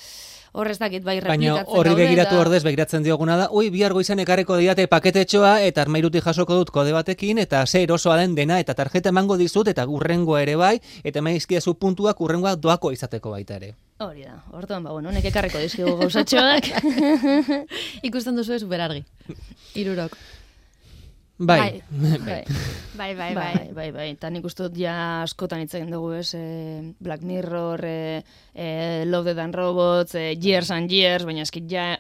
horrez dakit bai Baina horri begiratu da... ordez begiratzen dioguna da, ui, bihar goizan ekarreko diate paketetxoa eta armairuti jasoko dut kode batekin eta ze erosoa den dena eta tarjeta emango dizut eta gurrengoa ere bai eta maizkiazu puntuak urrengoa doako izateko baita ere. Hori da, orduan, ba, bueno, nek ekarreko dizkigu gauzatxoak. Ikusten duzu superargi. Irurok. Bai. Bai. bai. Bai, bai, bai. Bai, bai, bai. Ta nik uste dut ja askotan hitz egin dugu, ez? E, Black Mirror, e, e, Love, Dead and Robots, e, Years and Years, baina eskit ja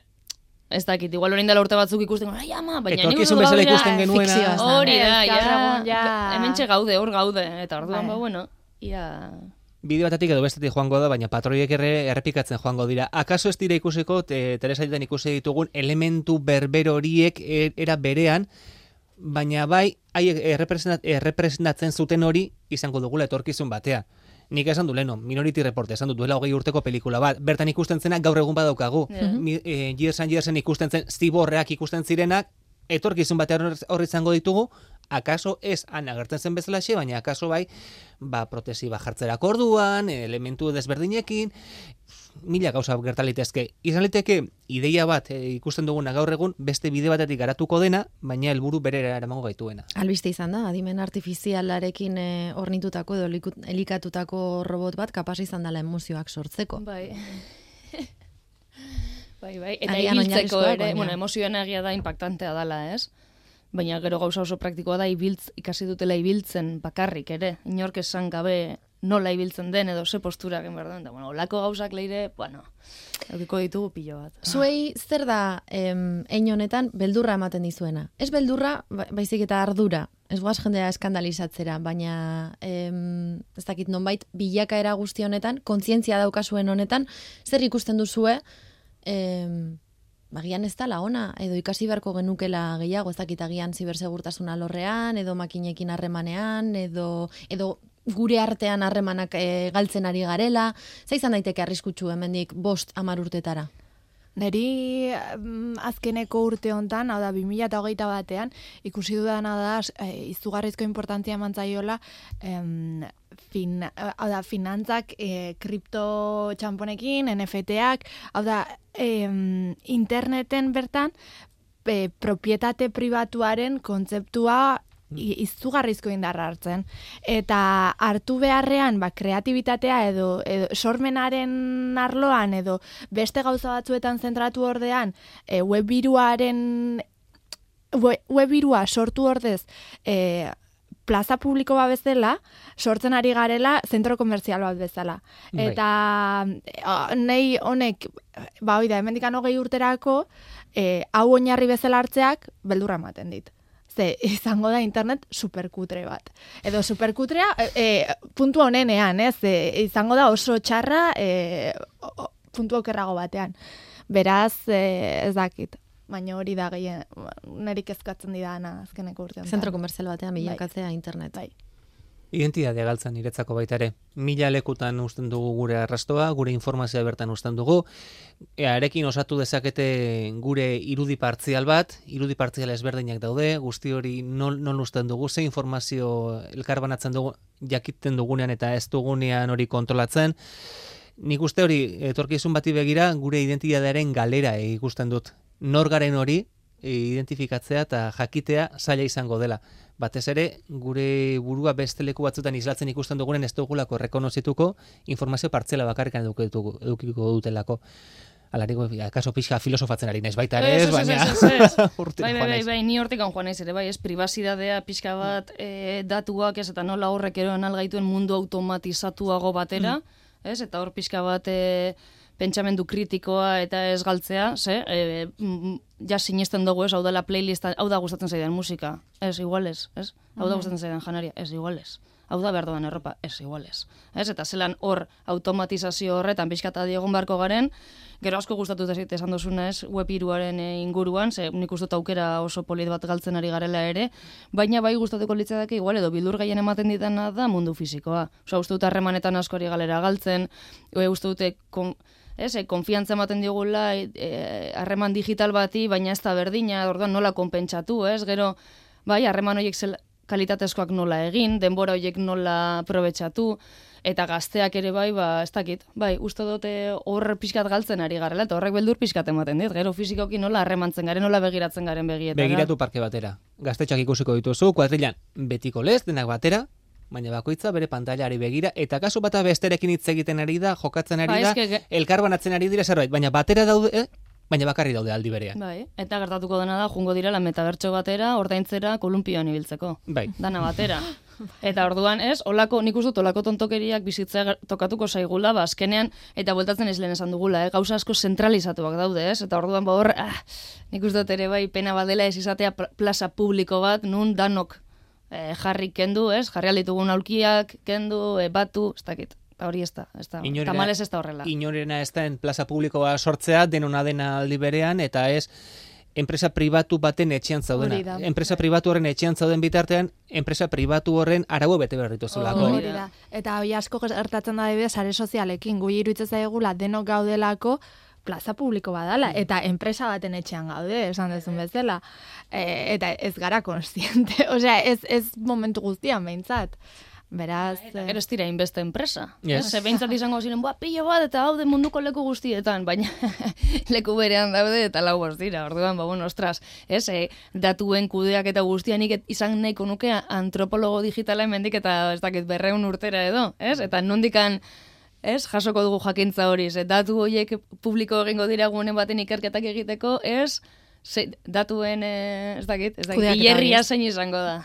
ez dakit, igual orain dela urte batzuk ikusten, ai ama, baina nik uste bezala ikusten genuena. Hori da, ja, hemen gaude, hor gaude, eta orduan, bai. ba, bueno, ia... Bideo batetik edo bestetik joango da, baina patroiek erre errepikatzen joango dira. Akaso ez dira ikusiko, te, Teresa ikusi ditugun elementu berber horiek e, era berean, baina bai, haiek errepresentat, errepresentatzen zuten hori izango dugula etorkizun batea. Nik esan du leno, Minority Report esan du duela hogei urteko pelikula bat. Bertan ikusten zena gaur egun badaukagu. Yeah. Mi- eh, Years and ikusten zen ziborreak ikusten zirenak, etorkizun batean hor- hor izango ditugu, akaso ez han agertzen zen bezalaxe, baina akaso bai, ba, protesi bat jartzerako orduan, elementu desberdinekin, mila gauza gerta litezke. Izan liteke ideia bat eh, ikusten duguna gaur egun beste bide batetik garatuko dena, baina helburu berera eramango gaituena. Albiste izan da, adimen artifizialarekin e, ornitutako edo elikatutako robot bat kapaz izan dela emozioak sortzeko. Bai. bai, bai. Eta Agian ibiltzeko ere, bueno, emozioen egia da impactantea dala, ez? Baina gero gauza oso praktikoa da ibiltz, ikasi dutela ibiltzen bakarrik ere. Inork esan gabe nola ibiltzen den edo ze postura egin behar den. Da, bueno, olako gauzak leire, bueno, eukiko ditugu pilo bat. Zuei zer da em, hein honetan beldurra ematen dizuena? Ez beldurra, ba- baizik eta ardura. Ez guaz jendea eskandalizatzera, baina em, ez dakit nonbait bilakaera guzti honetan, kontzientzia daukazuen honetan, zer ikusten duzue, em, bagian ez dala ona, edo ikasi beharko genukela gehiago, ez dakit agian zibersegurtasun alorrean, edo makinekin harremanean, edo, edo gure artean harremanak e, galtzen ari garela, ze izan daiteke arriskutsu hemendik bost amar urtetara? Neri azkeneko urte hontan, hau da 2021 batean, ikusi dudana da e, izugarrizko importantzia mantzaiola em, fin, hau da, finantzak e, kripto txamponekin, NFT-ak, hau da, em, interneten bertan e, propietate pribatuaren kontzeptua izugarrizko indarra hartzen. Eta hartu beharrean, ba, kreatibitatea edo, edo sormenaren arloan edo beste gauza batzuetan zentratu ordean, e, webbiruaren we- webbirua sortu ordez, e, plaza publiko bat bezala, sortzen ari garela zentro komerzial bat bezala. Bai. Eta nei honek, ba hoi da, hemendikan hogei urterako, e, hau oinarri bezala hartzeak beldurra ematen dit. Ze, izango da internet superkutre bat. Edo superkutrea, e, e, puntu honenean, ez? E, izango da oso txarra e, puntu okerrago batean. Beraz, e, ez dakit. Baina hori da gehien, niri kezkatzen didana azkeneko urtean. Zentro komerzial batean bilakatzea internet. Bai. Identitatea galtzen niretzako baita ere. Mila lekutan usten dugu gure arrastoa, gure informazioa bertan usten dugu. Earekin osatu dezakete gure irudi partzial bat, irudi partzial ezberdinak daude, guzti hori non, non usten dugu, ze informazio elkarbanatzen dugu, jakiten dugunean eta ez dugunean hori kontrolatzen. Nik uste hori, etorkizun bati begira, gure identitatearen galera ikusten dut. Nor garen hori, identifikatzea eta jakitea zaila izango dela. Batez ere, gure burua beste leku batzutan islatzen ikusten dugunen ez dugulako rekonozituko informazio partzela bakarrikan edukiko dutelako. Alariko, akaso pixka filosofatzen ari naiz baita ere, ez, baina... bai, bai, bai, bai, ni hortik joan naiz ere, bai, ez, privazidadea pixka bat e, datuak ez, eta nola horrek eroen algaituen mundu automatizatuago batera, ez, eta hor pixka bat e, pentsamendu kritikoa eta ez galtzea, ze, e, mm, ja sinesten dugu ez, hau dela playlista, hau da gustatzen zaidan musika, ez, iguales, ez, hau da gustatzen zaidan janaria, ez, iguales, hau da behar dudan erropa, ez, iguales, ez, eta zelan hor automatizazio horretan pixkata diegon beharko garen, Gero asko gustatu da zait esan dozuna ez, web iruaren e, inguruan, ze nik uste aukera oso polit bat galtzen ari garela ere, baina bai gustatuko litzateke igual edo bildur gehien ematen ditana da mundu fisikoa. Osa, uste dut harremanetan asko ari galera galtzen, e, uste dute kon, ez, e, konfiantza ematen digula e, harreman digital bati, baina ez da berdina, orduan nola konpentsatu, ez, gero, bai, harreman horiek kalitatezkoak nola egin, denbora horiek nola probetxatu, eta gazteak ere bai, ba, ez dakit, bai, uste dute hor pixkat galtzen ari garela, eta horrek beldur pixkat ematen dit, gero fizikoki nola harremantzen garen, nola begiratzen garen begietara. Begiratu parke batera. Gaztetxoak ikusiko dituzu, kuadrilan betiko lez, denak batera, baina bakoitza bere pantailari begira, eta kasu bata besterekin hitz egiten ari da, jokatzen ari Ba, da, ge- elkarbanatzen ari dira zerbait, baina batera daude, eh? baina bakarri daude aldi berean. Bai, eta gertatuko dena da, jungo direla metabertso batera, ordaintzera kolumpioan ibiltzeko. Bai. Dana batera. Eta orduan, ez, olako, nik uste olako tontokeriak bizitzea tokatuko zaigula, ba, azkenean, eta bueltatzen ez lehen esan dugula, eh? gauza asko zentralizatuak daude, ez? Eta orduan, ba, hor, ah, nik uste ere bai, pena badela ez izatea pla- plaza publiko bat, nun danok eh, jarri kendu, ez? Jarri alditugun aulkiak, kendu, eh, batu, ez dakit. Eta hori ez da, ez da, Inorena- tamales ez da horrela. Inorena ez da en plaza publikoa sortzea, denona dena aldi berean, eta ez enpresa pribatu baten etxean zaudena. da. Enpresa pribatu horren etxean zauden bitartean, enpresa pribatu horren araue bete behar dituzulako. Hori da. Eta hoi asko gertatzen da adibidez sare sozialekin gu iruditzen zaigula denok gaudelako plaza publiko badala eta enpresa baten etxean gaude, esan dezun bezala. E, eta ez gara konstiente, osea, ez, ez momentu guztian behintzat. Beraz, Eta eh, gero ez dira inbeste enpresa. Yes. Ez, behintzat izango ziren, bua, pilo bat, eta haude munduko leku guztietan, baina leku berean daude eta lau bost dira, orduan, ba, bueno, ostras, ez, e, datuen kudeak eta guztianik et- izan nahiko nuke antropologo digitala hemendik eta ez dakit berreun urtera edo, ez, eta nondikan, ez, jasoko dugu jakintza hori, ze datu horiek publiko egingo dira gunen baten ikerketak egiteko, ez, ze, datuen, eh, ez dakit, ez dakit, hilerria zein izango da.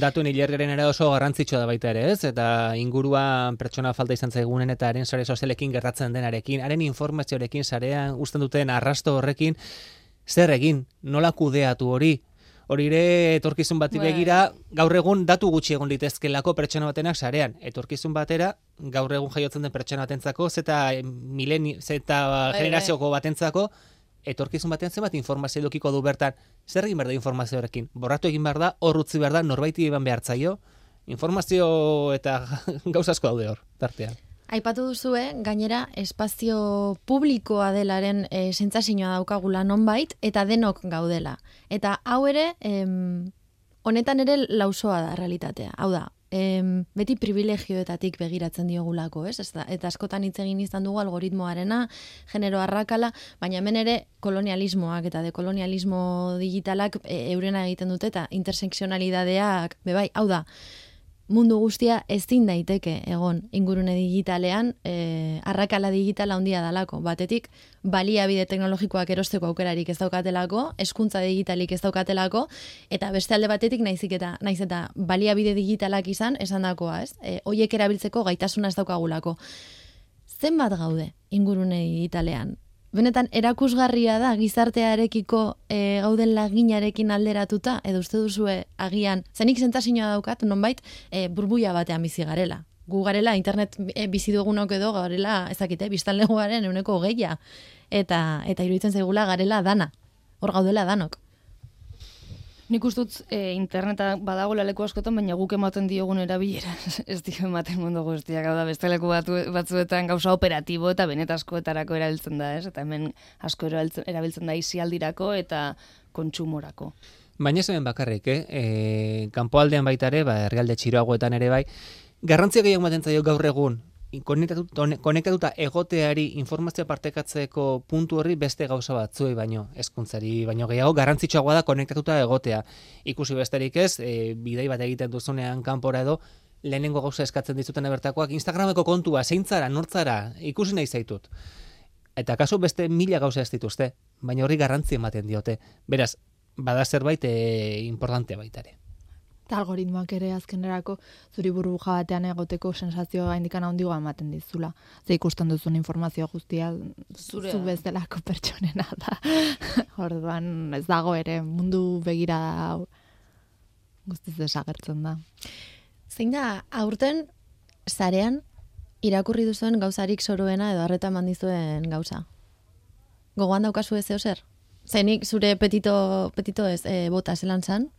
Datuen hilerriaren ere oso garrantzitsua da baita ere, ez? Eta inguruan pertsona falta izan zaigunen eta haren sare sozialekin gertatzen denarekin, haren informazioarekin sarean uzten duten arrasto horrekin, zer egin, nola kudeatu hori, hori ere etorkizun bati Bai. begira, gaur egun datu gutxi egon litezkelako pertsona batenak sarean. Etorkizun batera, gaur egun jaiotzen den pertsona batentzako, zeta mileni, zeta bai. generazioko batentzako, etorkizun batean zenbat informazio edukiko du bertan, zer egin behar da informazioarekin? Borratu egin behar da, hor utzi behar da, norbaiti eban behar zaio, informazio eta gauza asko daude hor, tartean. Aipatu duzue, gainera, espazio publikoa delaren e, sentsazioa daukagula nonbait, eta denok gaudela. Eta hau ere, em, honetan ere lausoa da realitatea. Hau da, em, beti privilegioetatik begiratzen diogulako, ez? Da- Eta askotan hitz egin izan dugu algoritmoarena, genero arrakala, baina hemen ere kolonialismoak eta dekolonialismo digitalak e, eurena egiten dute eta interseksionalidadeak, bebai, hau da, mundu guztia ezin daiteke egon ingurune digitalean e, arrakala digitala handia dalako. Batetik, baliabide teknologikoak erosteko aukerarik ez daukatelako, eskuntza digitalik ez daukatelako, eta beste alde batetik naizik eta, naiz eta baliabide digitalak izan esandakoa, ez? E, hoiek erabiltzeko gaitasuna ez daukagulako. Zenbat gaude ingurune digitalean? Benetan erakusgarria da gizartearekiko e, gauden laginarekin alderatuta, edo uste duzue agian, zenik sentazioa daukat, nonbait, e, burbuia batean bizi garela. Gu garela, internet e, bizi dugunok edo garela, ezakite, biztanleguaren euneko geia. Eta, eta iruditzen zaigula garela dana. Hor gaudela danok. Nik uste e, interneta badagoela leku askotan, baina guk ematen diogun erabilera ez dio ematen mundu guztiak, da beste leku batu, batzuetan gauza operatibo eta benetazkoetarako erabiltzen da, ez? Eta hemen asko erabiltzen da izialdirako eta kontsumorako. Baina ez hemen bakarrik, eh? E, kanpoaldean baita ere, ba, herrialde txiroagoetan ere bai, garrantzia gehiago ematen zaio gaur egun, konektatuta, one- konektatuta egoteari informazioa partekatzeko puntu horri beste gauza batzuei baino, hezkuntzari baino gehiago, garrantzitsuagoa da konektatuta egotea. Ikusi besterik ez, e, bidei bat egiten duzunean kanpora edo, lehenengo gauza eskatzen dizuten bertakoak, Instagrameko kontua, zeintzara, nortzara, ikusi nahi zaitut. Eta kasu beste mila gauza ez dituzte, baina horri garrantzi ematen diote. Beraz, bada zerbait e, importantea baita ere. Eta algoritmoak ere azkenerako zuri burbuja batean egoteko sensazio gaindikan handigoa ematen dizula. Ze ikusten duzun informazio guztia Zurea. zu bezalako pertsonena da. Orduan ez dago ere mundu begira hau guztiz desagertzen da. Zein da, aurten, zarean, irakurri duzuen gauzarik soroena edo harreta eman dizuen gauza? Gogoan daukazu ez zer? Zenik zure petito, petito ez, e, bota zelan zan,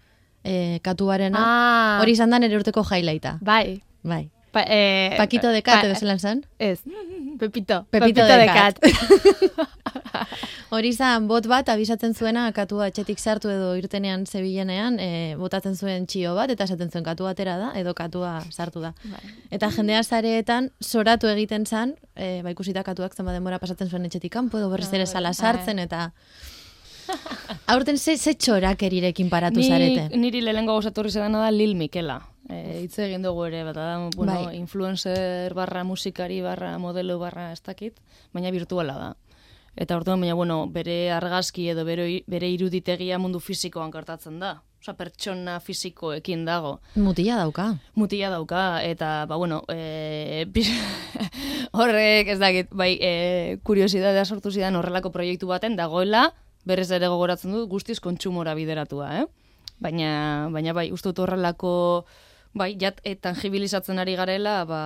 e, katuarena, Ah, hori izan da nere urteko highlighta. bai. Bai. Pa, eh, Paquito de Cat pa- edo zelan zan? Ez, Pepito. Pepito de Cat. Hori izan bot bat abisatzen zuena katua etxetik sartu edo irtenean zebilenean e, botatzen zuen txio bat eta esaten zuen katua atera da edo katua sartu da. Eta jendea zareetan soratu egiten zan, e, ba ikusita katuak zenba denbora pasatzen zuen etxetik kanpo edo berriz ere sala sartzen eta aurten ze, ze txorakerirekin paratu Nik- zarete. Niri lehenengo gauzatorri zedana da Lil Mikela. E, hitz egin dugu ere, bat da, bueno, Bai. influencer barra musikari barra modelo barra ez dakit, baina virtuala da. Eta orduan, baina, bueno, bere argazki edo bere, bere iruditegia mundu fisikoan gertatzen da. Osa, pertsona fisikoekin dago. Mutila dauka. Mutila dauka, eta, ba, bueno, e, horrek, ez dakit, bai, e, kuriosidadea sortu zidan horrelako proiektu baten, dagoela, berez ere gogoratzen dut, guztiz kontsumora bideratua, eh? Baina, baina bai, uste dut horrelako, bai, jat, e, tangibilizatzen ari garela, ba,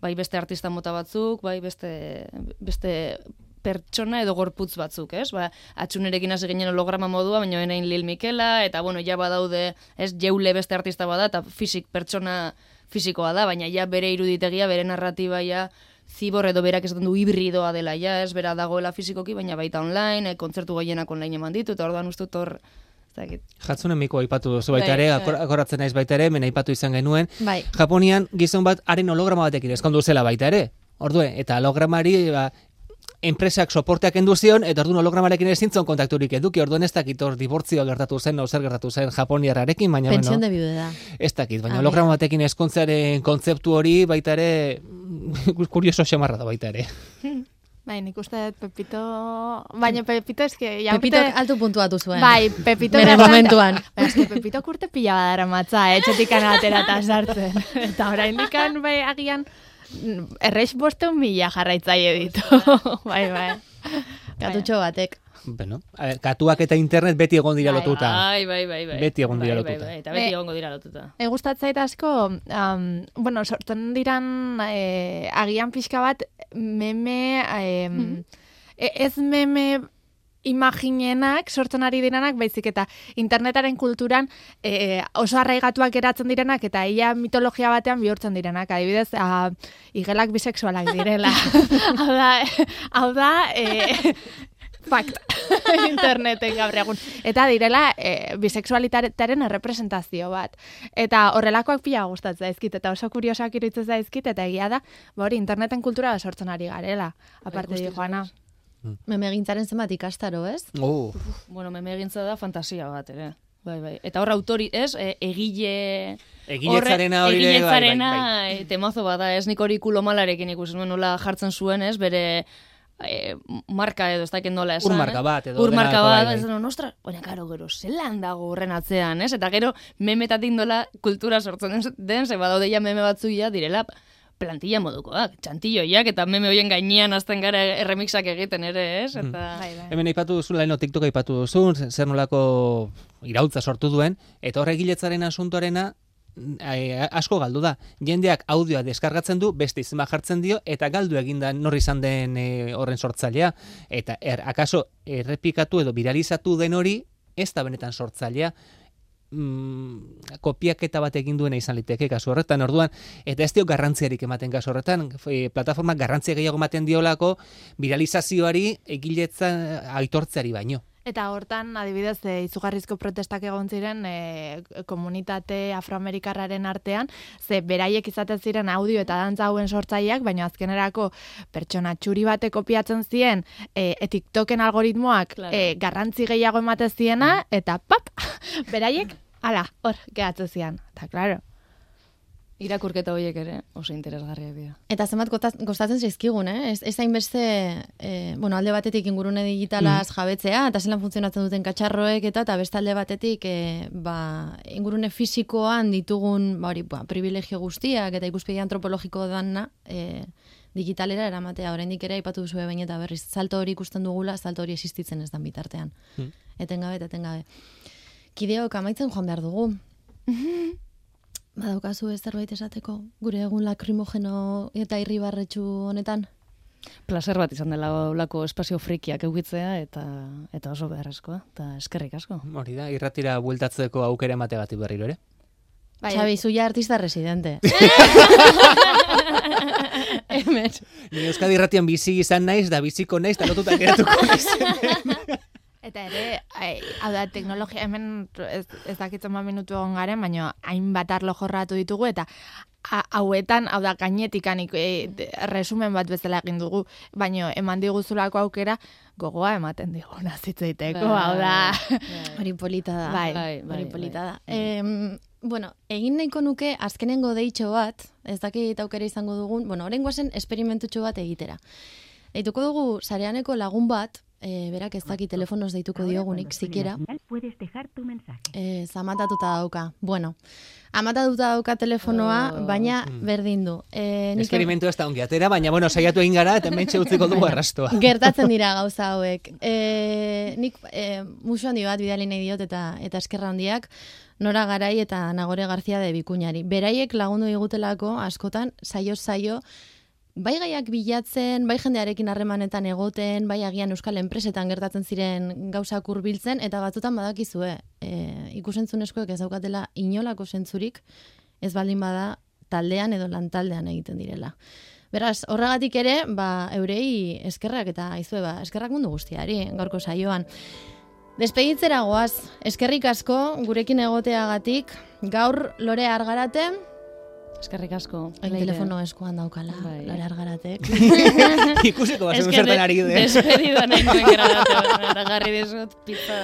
bai beste artista mota batzuk, bai beste, beste pertsona edo gorputz batzuk, ez? Ba, atxunerekin hasi ginen holograma modua, baina enain Lil Mikela, eta bueno, ja badaude, ez, jeule beste artista bada, eta fisik pertsona fisikoa da, baina ja bere iruditegia, bere narratiba ja, zibor edo berak esaten du hibridoa dela, ja, ez, bera dagoela fisikoki, baina baita online, e, kontzertu gehienak online eman ditu, eta orduan uste dut hor, dakit. Jatzunen miko aipatu duzu baita Bai, ere, bai. akor, akoratzen naiz baita ere, men aipatu izan genuen. Bai. Japonian gizon bat haren holograma batekin eskondu zela baita ere. Ordue, eta hologramari ba, enpresak soporteak kendu zion, eta orduan hologramarekin ezin zon kontakturik eduki, orduan ez dakit hor dibortzioa gertatu zen, o zer gertatu zen japoniarrarekin, baina Pensión bueno, de viudedad. ez dakit, baina holograma batekin eskontzearen kontzeptu hori baita ere, kurioso xamarra da baita ere. Bai, nik uste dut Pepito... Baina Pepito eske... Ja, Pepito altu puntuatu zuen. Bai, Pepito... Bere momentuan. Eske Pepito kurte pila badara matza, etxetik atera eta sartzen. Eta orain dikan, bai, agian, errex bosteun mila jarraitzaile ditu. bai, bai. Katutxo batek. Bueno, a ver, katuak eta internet beti egon dira Bai, lotuta. Bai, bai, bai, bai. Beti egon dira Bai, bai, lotuta. bai, eta beti Be- egongo dira lotuta. E gustatzait asko, um, bueno, sortzen diran eh, agian pixka bat meme, eh, ez meme imaginenak sortzen ari direnak, baizik eta internetaren kulturan eh, oso arraigatuak geratzen direnak eta ia mitologia batean bihurtzen direnak. Adibidez, a, igelak bisexualak direla. hau da, hau da eh, Fakt. Interneten gaur egun. Eta direla, e, bisexualitatearen errepresentazio bat. Eta horrelakoak pila gustatzen zaizkit, eta oso kuriosak iruditzen zaizkit, eta egia da, ba hori interneten kultura sortzen ari garela. Aparte guztiz, di Juana. Memegintzaren zenbat ikastaro, ez? Oh, Bueno, meme egintza da fantasia bat, ere. Bai, bai. Eta hor autori, ez, e, egile... Egiletzarena hori bai, bai, egiletzarena, bai. e, temazo bada, ez nik hori kulo malarekin ikusten nuen nola jartzen zuen, ez, bere e, marka edo ez dakit nola esan. Urmarka ez? bat edo Urmarka delako, bat, bai, bai. ez duen, ostra, baina karo gero, zelan dago horren atzean, ez? Eta gero, memetatik nola kultura sortzen den- ze badaude ja meme batzuia direla, plantilla modukoak, txantilloiak, eta meme hoien gainean azten gara erremixak egiten ere, ez? Eta... Bai, bai. Hemen aipatu duzu, leheno TikTok aipatu duzu, zer nolako irautza sortu duen, eta horre egiletzaren asuntoarena eh, asko galdu da. Jendeak audioa deskargatzen du, beste izima jartzen dio, eta galdu eginda nor izan den eh, horren sortzailea. Eta er, akaso errepikatu edo viralizatu den hori, ez da benetan sortzailea mm, kopiaketa bat egin duena izan liteke kasu horretan, orduan, eta ez dio garrantziarik ematen kasu horretan, e, plataforma garrantzia gehiago ematen diolako viralizazioari egiletza aitortzeari baino. Eta hortan, adibidez, e, izugarrizko protestak egon ziren e, komunitate afroamerikarraren artean, ze beraiek izaten ziren audio eta dantza hauen sortzaileak, baina azkenerako pertsona txuri bate kopiatzen zien e, e, TikToken algoritmoak Claro. e, garrantzi gehiago ematen ziena, eta pap, beraiek, ala, hor, gehatzen zian. Eta, klaro, Irakurketa horiek ere oso interesgarriak dira. Eta zenbat kostatzen zaizkigun, eh? Ez, ez hainbeste, eh, bueno, alde batetik ingurune digitalaz jabetzea, eta zelan funtzionatzen duten katxarroek, eta, eta beste alde batetik, eh, ba, ingurune fisikoan ditugun, ba, hori, ba, privilegio guztiak, eta ikuspegi antropologiko dana, eh, digitalera eramatea, oraindik ere aipatu duzu baina eta berriz, salto hori ikusten dugula, salto hori existitzen ez dan bitartean. Hmm. Etengabe, eta etengabe. Kideok amaitzen joan behar dugu. Badaukazu ez zerbait esateko, gure egun lakrimogeno eta irribarretxu honetan? Placer bat izan dela olako espazio frikiak eukitzea eta eta oso beharrezkoa, eta eskerrik asko. Hori da, irratira bueltatzeko aukera emategatik berriro ere. Bai, Xabi, zuia artista residente. Hemen. Ni Euskadi irratian bizi izan naiz, da biziko naiz, da lotuta geratuko naiz. Eta ere, ai, hau da, teknologia hemen ez, ez dakitzen ma minutu egon garen, baina hainbat arlo jorratu ditugu, eta hauetan, hau da, gainetikan ik- e, de- resumen bat bezala egin dugu, baina eman diguzulako aukera, gogoa ematen diguna zitzeiteko, hau da. Hori polita da. Bai, bai, bai, Hori polita bai. da. Em, bueno, egin nahiko nuke azkenengo deitxo bat, ez dakit aukera izango dugun, bueno, orain guazen esperimentutxo bat egitera. Deituko dugu sareaneko lagun bat, e, berak ez daki telefonos deituko diogunik, sikiera, Puedes dejar tu mensaje. e, zamatatuta dauka. Bueno, amatatuta dauka telefonoa, Oh. baina Mm. berdin du. E, nik- Esperimentu ez da ongi atera, baina bueno, saiatu egin gara, eta mentxe utziko dugu arrastoa. Gertatzen dira gauza hauek. E, nik e, musu handi bat bidali nahi diot eta eta eskerra handiak Nora Garai eta Nagore Garzia de Bikuñari. Beraiek lagundu digutelako askotan saio saio bai gaiak bilatzen, bai jendearekin harremanetan egoten, bai agian euskal enpresetan gertatzen ziren gauzak hurbiltzen eta batzutan badakizue, e, ikusentzunezkoek ez daukatela inolako zentzurik, ez baldin bada taldean edo lantaldean egiten direla. Beraz, horregatik ere, ba, eurei eskerrak eta aizue, ba, eskerrak mundu guztiari, gaurko saioan. Despegitzera goaz, eskerrik asko, gurekin egoteagatik, gaur lore argarate, Eskerrik asko. El telefono eskuan daukala, Bai. lore argaratek. Ikusiko bat zertan ari du. Despedida nahi nuen grabatu. Garri dizut pizza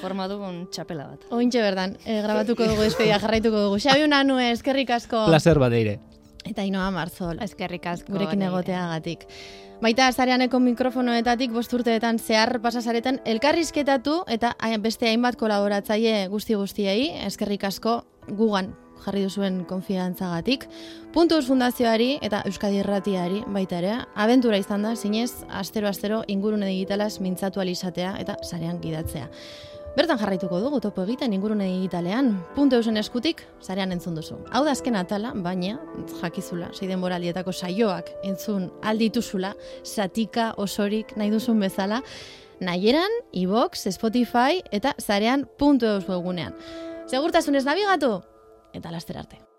formatu con txapela bat. Ointxe berdan, e, grabatuko dugu despedia jarraituko dugu. Xabi Unanue, eskerrik asko. Placer bat eire. Eta Inoa Marzol, Eskerrik asko. gurekin egoteagatik. Baita zareaneko mikrofonoetatik bosturteetan zehar pasazareten elkarrizketatu eta beste hainbat kolaboratzaile guzti guztiei, eskerrik asko gugan jarri duzuen konfiantzagatik. Puntuz fundazioari eta Euskadi Irratiari baita ere, abentura izan da, zinez, astero-astero ingurune digitalaz mintzatu alizatea eta sarean gidatzea. Bertan jarraituko dugu topo egiten ingurune digitalean, puntu eusen eskutik, zarean entzun duzu. Hau da azken atala, baina, jakizula, sei denboraldietako saioak entzun aldituzula, satika osorik nahi duzun bezala, nahieran, iBox, Spotify eta zarean puntu eus webunean. Segurtasunez nabigatu, eta laster arte.